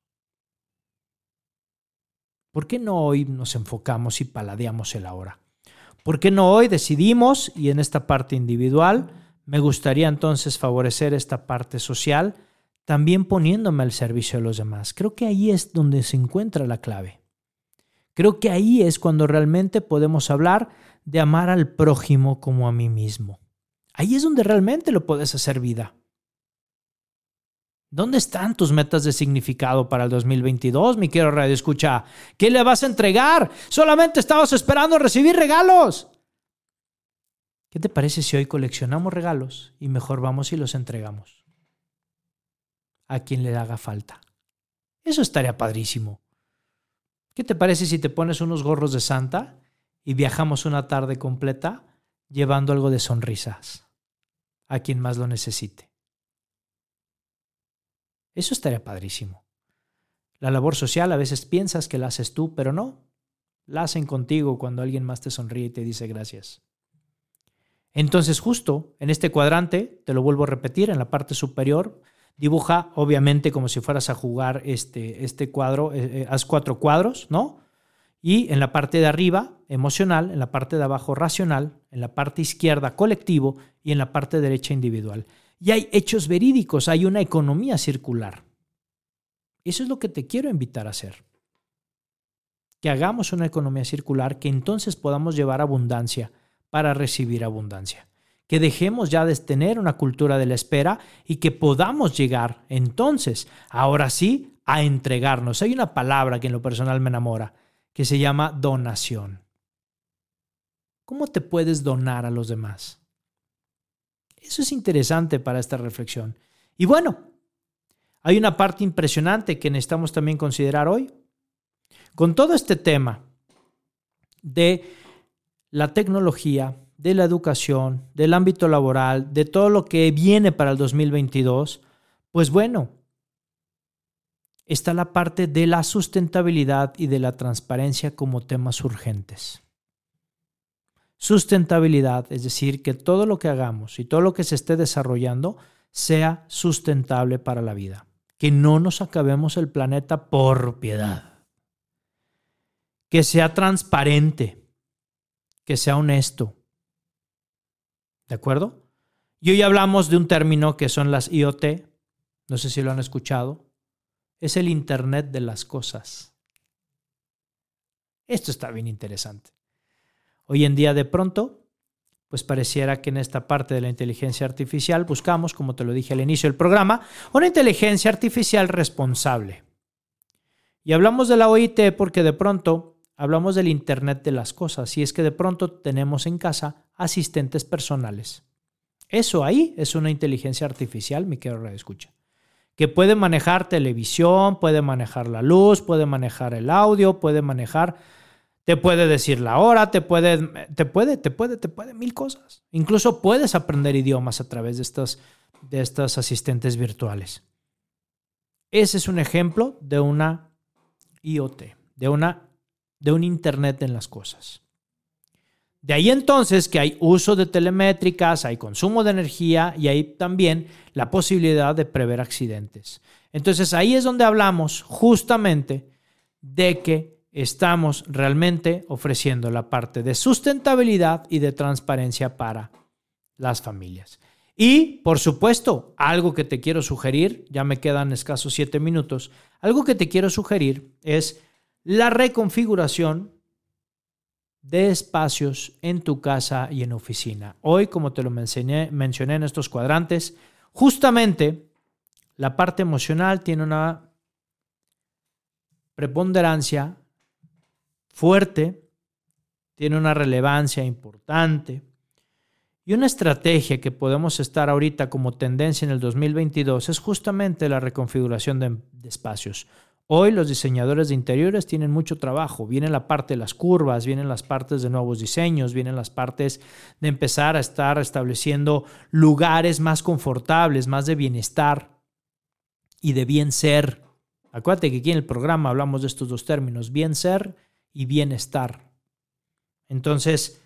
¿Por qué no hoy nos enfocamos y paladeamos el ahora? ¿Por qué no hoy decidimos, y en esta parte individual, me gustaría entonces favorecer esta parte social, también poniéndome al servicio de los demás? Creo que ahí es donde se encuentra la clave. Creo que ahí es cuando realmente podemos hablar de amar al prójimo como a mí mismo. Ahí es donde realmente lo puedes hacer vida. ¿Dónde están tus metas de significado para el 2022, mi querido Radio Escucha? ¿Qué le vas a entregar? Solamente estabas esperando recibir regalos. ¿Qué te parece si hoy coleccionamos regalos y mejor vamos y los entregamos? A quien le haga falta. Eso estaría padrísimo. ¿Qué te parece si te pones unos gorros de Santa y viajamos una tarde completa llevando algo de sonrisas a quien más lo necesite? Eso estaría padrísimo. La labor social a veces piensas que la haces tú, pero no. La hacen contigo cuando alguien más te sonríe y te dice gracias. Entonces justo en este cuadrante, te lo vuelvo a repetir, en la parte superior, dibuja obviamente como si fueras a jugar este, este cuadro, eh, eh, haz cuatro cuadros, ¿no? Y en la parte de arriba, emocional, en la parte de abajo, racional, en la parte izquierda, colectivo, y en la parte derecha, individual. Y hay hechos verídicos, hay una economía circular. Eso es lo que te quiero invitar a hacer. Que hagamos una economía circular, que entonces podamos llevar abundancia para recibir abundancia. Que dejemos ya de tener una cultura de la espera y que podamos llegar entonces, ahora sí, a entregarnos. Hay una palabra que en lo personal me enamora, que se llama donación. ¿Cómo te puedes donar a los demás? Eso es interesante para esta reflexión. Y bueno, hay una parte impresionante que necesitamos también considerar hoy. Con todo este tema de la tecnología, de la educación, del ámbito laboral, de todo lo que viene para el 2022, pues bueno, está la parte de la sustentabilidad y de la transparencia como temas urgentes. Sustentabilidad, es decir, que todo lo que hagamos y todo lo que se esté desarrollando sea sustentable para la vida. Que no nos acabemos el planeta por piedad. Que sea transparente. Que sea honesto. ¿De acuerdo? Y hoy hablamos de un término que son las IoT. No sé si lo han escuchado. Es el Internet de las Cosas. Esto está bien interesante. Hoy en día de pronto, pues pareciera que en esta parte de la inteligencia artificial buscamos, como te lo dije al inicio del programa, una inteligencia artificial responsable. Y hablamos de la OIT porque de pronto hablamos del Internet de las Cosas y es que de pronto tenemos en casa asistentes personales. Eso ahí es una inteligencia artificial, mi querido escucha, que puede manejar televisión, puede manejar la luz, puede manejar el audio, puede manejar te puede decir la hora, te puede, te puede, te puede, te puede mil cosas. Incluso puedes aprender idiomas a través de estos, de estos asistentes virtuales. Ese es un ejemplo de una IoT, de, una, de un Internet en las cosas. De ahí entonces que hay uso de telemétricas, hay consumo de energía y hay también la posibilidad de prever accidentes. Entonces ahí es donde hablamos justamente de que estamos realmente ofreciendo la parte de sustentabilidad y de transparencia para las familias. Y, por supuesto, algo que te quiero sugerir, ya me quedan escasos siete minutos, algo que te quiero sugerir es la reconfiguración de espacios en tu casa y en oficina. Hoy, como te lo mencioné, en estos cuadrantes, justamente la parte emocional tiene una preponderancia fuerte, tiene una relevancia importante. Y una estrategia que podemos estar ahorita como tendencia en el 2022 es justamente la reconfiguración de, espacios. Hoy los diseñadores de interiores tienen mucho trabajo. Viene la parte de las curvas, vienen las partes de nuevos diseños, vienen las partes de empezar a estar estableciendo lugares más confortables, más de bienestar y de bien ser. Acuérdate que aquí en el programa hablamos de estos dos términos, bien ser y bienestar. Entonces,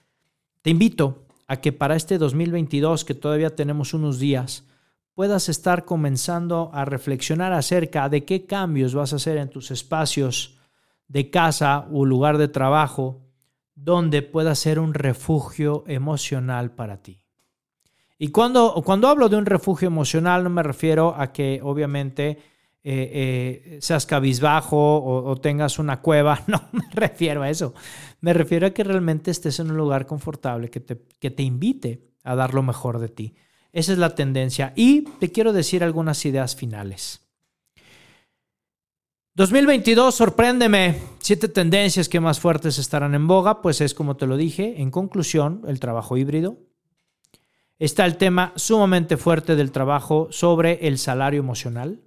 te invito a que para este 2022, que todavía tenemos unos días, puedas estar comenzando a reflexionar acerca de qué cambios vas a hacer en tus espacios de casa o lugar de trabajo donde pueda ser un refugio emocional para ti. Y cuando, cuando hablo de un refugio emocional no me refiero a que obviamente eh, eh, seas cabizbajo o, o, tengas una cueva, no me refiero a eso. Me refiero a que realmente estés en un lugar confortable que te, que te invite a dar lo mejor de ti. Esa es la tendencia. Y te quiero decir algunas ideas finales. 2022, sorpréndeme. Siete tendencias que más fuertes estarán en boga, pues es como te lo dije. En conclusión, el trabajo híbrido. Está el tema sumamente fuerte del trabajo sobre el salario emocional,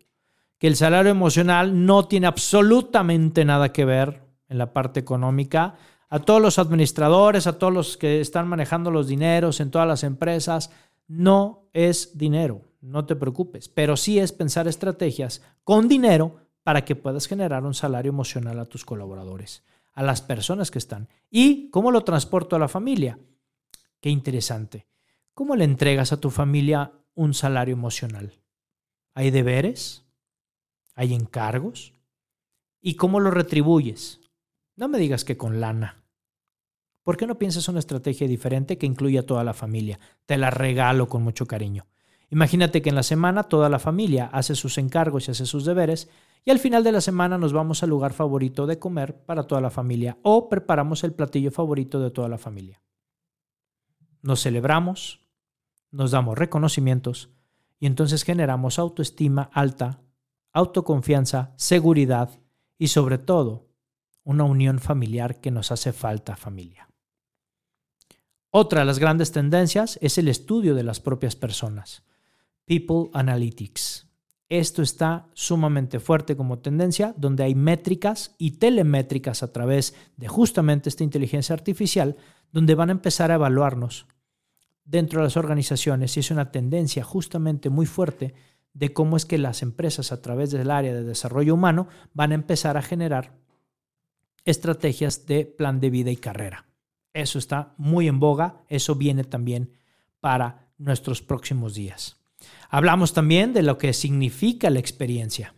que el salario emocional no tiene absolutamente nada que ver en la parte económica. A todos los administradores, a todos los que están manejando los dineros en todas las empresas, no es dinero, no te preocupes, pero sí es pensar estrategias con dinero para que puedas generar un salario emocional a tus colaboradores, a las personas que están. ¿Y cómo lo transporto a la familia? Qué interesante. ¿Cómo le entregas a tu familia un salario emocional? ¿Hay deberes? ¿Hay encargos? ¿Y cómo lo retribuyes? No me digas que con lana. ¿Por qué no piensas una estrategia diferente que incluya a toda la familia? Te la regalo con mucho cariño. Imagínate que en la semana toda la familia hace sus encargos y hace sus deberes y al final de la semana nos vamos al lugar favorito de comer para toda la familia o preparamos el platillo favorito de toda la familia. Nos celebramos, nos damos reconocimientos y entonces generamos autoestima alta, autoconfianza, seguridad y sobre todo una unión familiar que nos hace falta familia. Otra de las grandes tendencias es el estudio de las propias personas. People Analytics. Esto está sumamente fuerte como tendencia, donde hay métricas y telemétricas a través de justamente esta inteligencia artificial, donde van a empezar a evaluarnos dentro de las organizaciones y es una tendencia justamente muy fuerte de cómo es que las empresas a través del área de desarrollo humano van a empezar a generar estrategias de plan de vida y carrera. Eso está muy en boga, eso viene también para nuestros próximos días. Hablamos también de lo que significa la experiencia,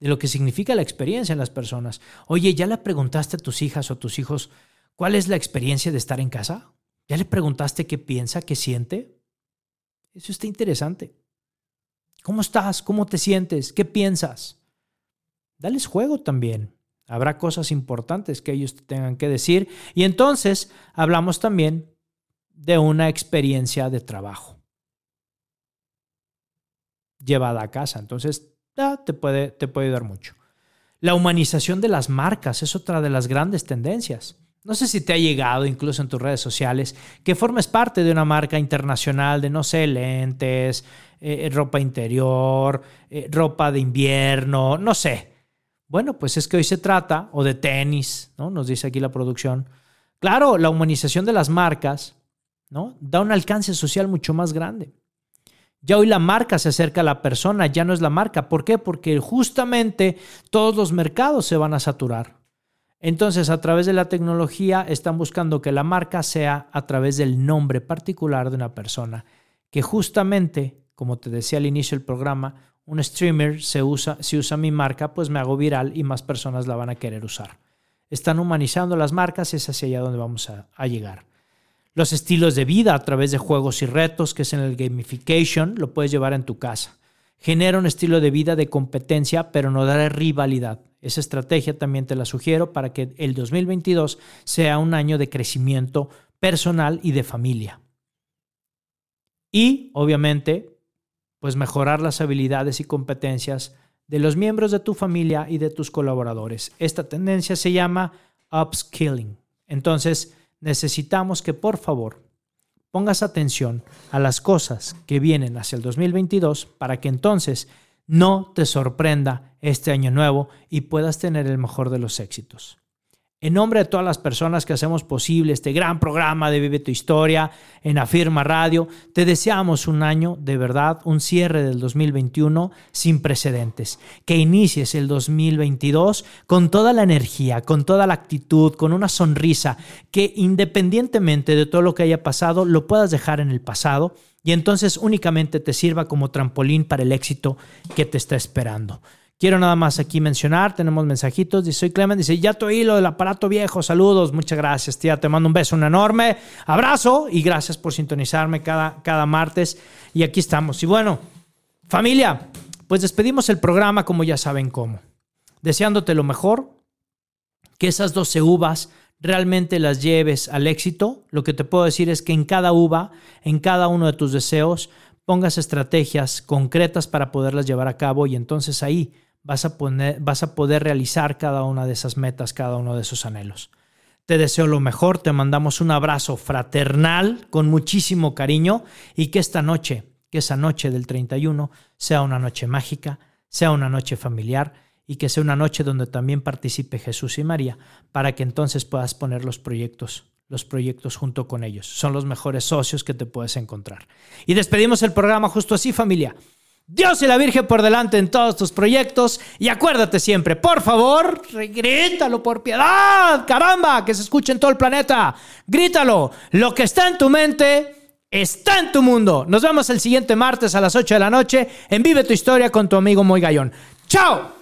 de lo que significa la experiencia en las personas. Oye, ¿ya le preguntaste a tus hijas o tus hijos cuál es la experiencia de estar en casa? ¿Ya le preguntaste qué piensa, qué siente? Eso está interesante. ¿Cómo estás? ¿Cómo te sientes? ¿Qué piensas? Dales juego también. Habrá cosas importantes que ellos te tengan que decir. Y entonces hablamos también de una experiencia de trabajo llevada a casa. Entonces, te, puede, te puede ayudar mucho. La humanización de las marcas es otra de las grandes tendencias. No sé si te ha llegado incluso en tus redes sociales que formes parte de una marca internacional de, no sé, lentes, eh, ropa interior, eh, ropa de invierno, no sé. Bueno, pues es que hoy se trata, o de tenis, ¿no? Nos dice aquí la producción. Claro, la humanización de las marcas, ¿no? Da un alcance social mucho más grande. Ya hoy la marca se acerca a la persona, ya no es la marca. ¿Por qué? Porque justamente todos los mercados se van a saturar. Entonces, a través de la tecnología están buscando que la marca sea a través del nombre particular de una persona, que justamente, como te decía al inicio del programa, un streamer se usa, si usa mi marca, pues me hago viral y más personas la van a querer usar. Están humanizando las marcas, es hacia allá donde vamos a, llegar los estilos de vida a través de juegos y retos, que es en el gamification, lo puedes llevar en tu casa. Genera un estilo de vida de competencia, pero no de rivalidad. Esa estrategia también te la sugiero para que el 2022 sea un año de crecimiento personal y de familia. Y, obviamente, pues mejorar las habilidades y competencias de los miembros de tu familia y de tus colaboradores. Esta tendencia se llama upskilling. Entonces, necesitamos que por favor pongas atención a las cosas que vienen hacia el 2022 para que entonces no te sorprenda este año nuevo y puedas tener el mejor de los éxitos. En nombre de todas las personas que hacemos posible este gran programa de Vive tu Historia en Afirma Radio, te deseamos un año de verdad, un cierre del 2021 sin precedentes. Que inicies el 2022 con toda la energía, con toda la actitud, con una sonrisa, que independientemente de todo lo que haya pasado, lo puedas dejar en el pasado y entonces únicamente te sirva como trampolín para el éxito que te está esperando. Quiero nada más aquí mencionar, tenemos mensajitos, dice, soy Clement, dice, ya te oí lo del aparato viejo, saludos, muchas gracias, tía, te mando un beso, un enorme abrazo y gracias por sintonizarme cada, cada martes y aquí estamos. Y bueno, familia, pues despedimos el programa como ya saben cómo, deseándote lo mejor, que esas 12 uvas realmente las lleves al éxito, lo que te puedo decir es que en cada uva, en cada uno de tus deseos, pongas estrategias concretas para poderlas llevar a cabo y entonces ahí vas a, poner, vas a poder realizar cada una de esas metas, cada uno de esos anhelos. Te deseo lo mejor, te mandamos un abrazo fraternal con muchísimo cariño y que esta noche, que esa noche del 31 sea una noche mágica, sea una noche familiar y que sea una noche donde también participe Jesús y María, para que entonces puedas poner los proyectos, los proyectos junto con ellos. Son los mejores socios que te puedes encontrar. Y despedimos el programa justo así, familia. Dios y la Virgen por delante en todos tus proyectos. Y acuérdate siempre, por favor, grítalo por piedad, caramba, que se escuche en todo el planeta. Grítalo. Lo que está en tu mente está en tu mundo. Nos vemos el siguiente martes a las 8 de la noche en Vive tu Historia con tu amigo Moy Gallón. ¡Chao!